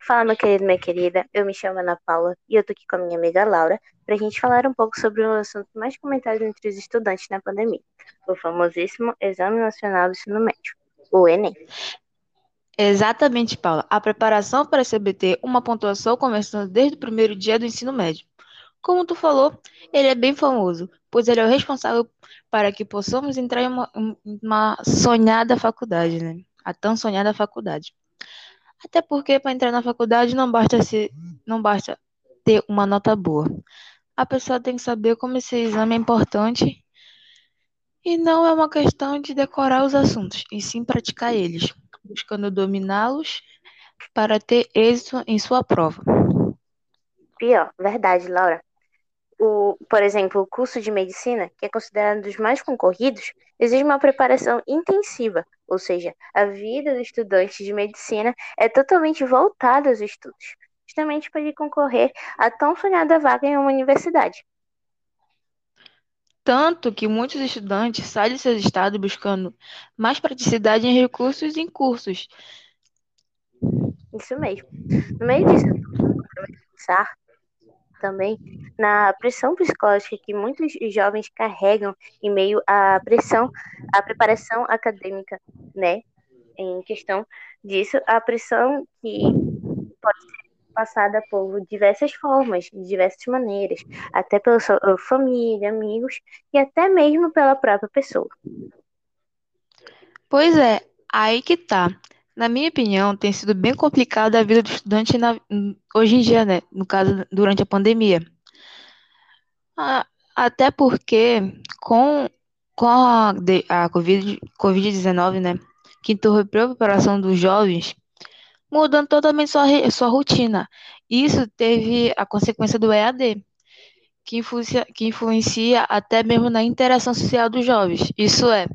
Fala, meu querido, minha querida. Eu me chamo Ana Paula e eu tô aqui com a minha amiga Laura para a gente falar um pouco sobre o assunto mais comentado entre os estudantes na pandemia, o famosíssimo Exame Nacional do Ensino Médio, o Enem. Exatamente, Paula. A preparação para CBT, uma pontuação começando desde o primeiro dia do ensino médio. Como tu falou, ele é bem famoso, pois ele é o responsável para que possamos entrar em uma, uma sonhada faculdade, né? A tão sonhada faculdade. Até porque para entrar na faculdade não basta ser, não basta ter uma nota boa. A pessoa tem que saber como esse exame é importante e não é uma questão de decorar os assuntos, e sim praticar eles, buscando dominá-los para ter êxito em sua prova. Pior, verdade, Laura. O, por exemplo, o curso de medicina, que é considerado um dos mais concorridos, exige uma preparação intensiva, ou seja, a vida do estudante de medicina é totalmente voltada aos estudos, justamente para ele concorrer à tão sonhada vaga em uma universidade. Tanto que muitos estudantes saem de seus estados buscando mais praticidade em recursos e em cursos. Isso mesmo. No meio disso, pensar também na pressão psicológica que muitos jovens carregam em meio à pressão, à preparação acadêmica, né? Em questão disso, a pressão que pode ser passada por diversas formas, de diversas maneiras, até pela sua família, amigos e até mesmo pela própria pessoa. Pois é, aí que tá. Na minha opinião, tem sido bem complicada a vida do estudante na, hoje em dia, né? No caso, durante a pandemia. Até porque com, com a, a COVID, Covid-19, né? Que interrompeu a preparação dos jovens, mudando totalmente sua, sua rotina. Isso teve a consequência do EAD, que influencia, que influencia até mesmo na interação social dos jovens. Isso é,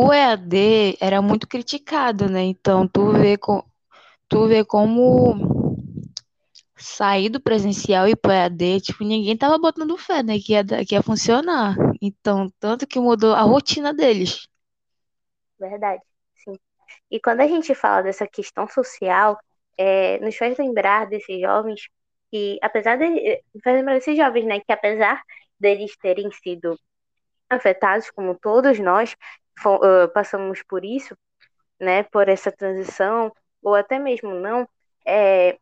o EAD era muito criticado, né? Então, tu vê, com, tu vê como sair do presencial e para EAD, tipo, ninguém tava botando fé, né? Que ia, que ia funcionar. Então, tanto que mudou a rotina deles. Verdade, sim. E quando a gente fala dessa questão social, é, nos faz lembrar desses jovens que, apesar de. Faz lembrar desses jovens, né? Que apesar deles terem sido afetados, como todos nós, passamos por isso, né, por essa transição, ou até mesmo não, é,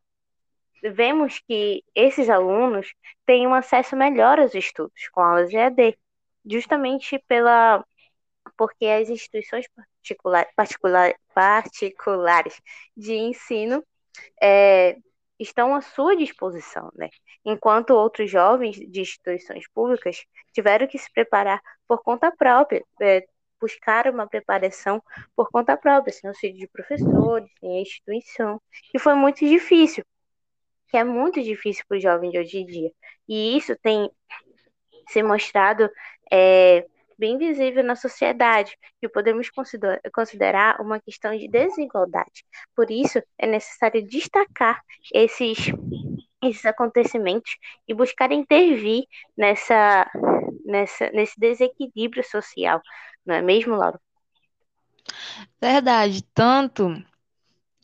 vemos que esses alunos têm um acesso melhor aos estudos com aulas EAD, justamente pela porque as instituições particular, particular, particulares de ensino é, estão à sua disposição, né? Enquanto outros jovens de instituições públicas tiveram que se preparar por conta própria, é, buscar uma preparação por conta própria, sem auxílio de professores, sem instituição, e foi muito difícil, que é muito difícil para os jovens de hoje em dia. E isso tem se mostrado é, bem visível na sociedade, que podemos considerar uma questão de desigualdade. Por isso, é necessário destacar esses, esses acontecimentos e buscar intervir nessa, nessa, nesse desequilíbrio social, não é mesmo, Laura? Verdade, tanto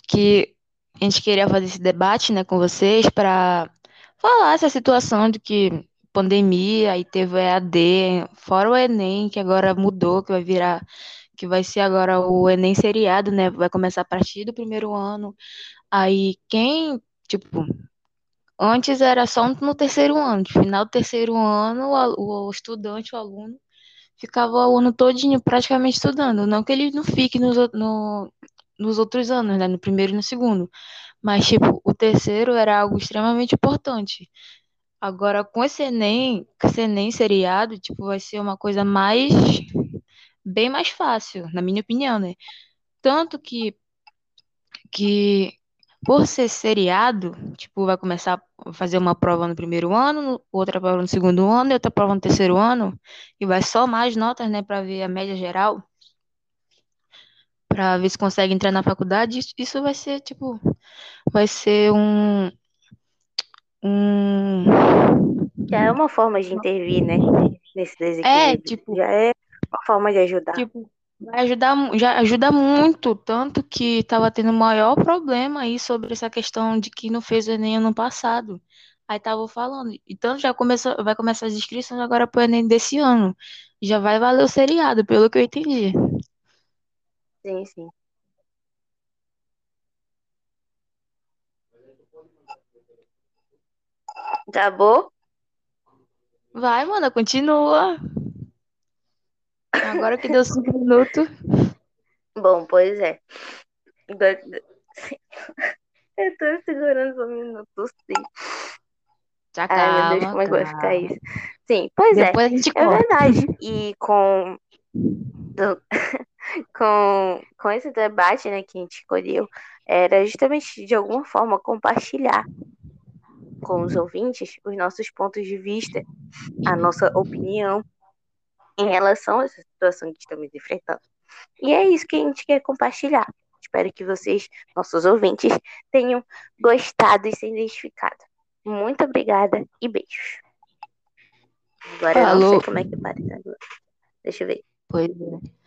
que a gente queria fazer esse debate, né, com vocês para falar essa situação de que pandemia e teve o EAD, fora o Enem, que agora mudou, que vai virar, que vai ser agora o Enem seriado, né, vai começar a partir do primeiro ano. Aí quem, tipo, antes era só no terceiro ano, no final do terceiro ano, o, estudante, o aluno ficava o ano todinho praticamente estudando. Não que ele não fique nos, no, nos outros anos, né? No primeiro e no segundo. Mas, tipo, o terceiro era algo extremamente importante. Agora, com esse Enem, esse Enem seriado, tipo, vai ser uma coisa mais... Bem mais fácil, na minha opinião, né? Tanto que... Que por ser seriado, tipo, vai começar a fazer uma prova no primeiro ano, outra prova no segundo ano e outra prova no terceiro ano, e vai só mais notas, né, para ver a média geral, para ver se consegue entrar na faculdade. Isso vai ser, tipo, vai ser um. um... Já é uma forma de intervir, né, nesse desequilíbrio. É, tipo. Já é uma forma de ajudar. Tipo, Vai ajudar, já ajuda muito, tanto que estava tendo maior problema aí sobre essa questão de que não fez o Enem ano passado. Aí tava falando, e tanto já começou, vai começar as inscrições agora pro Enem desse ano. Já vai valer o seriado, pelo que eu entendi. Sim, sim. Acabou? Vai, mana, continua. Agora que deu cinco minutos. Bom, pois é. Eu tô segurando mim não tossir. Já Ai, meu Deus, como é que vai ficar isso? Sim, pois é. Depois a gente É corta. verdade. E com, do- com, com esse debate né, que a gente escolheu, era justamente de alguma forma compartilhar com os ouvintes os nossos pontos de vista, a nossa opinião em relação a essa situação que estamos enfrentando. E é isso que a gente quer compartilhar. Espero que vocês, nossos ouvintes, tenham gostado e se identificado. Muito obrigada e beijos. Agora eu não sei Falou. como é que para. Deixa eu ver. Pois é.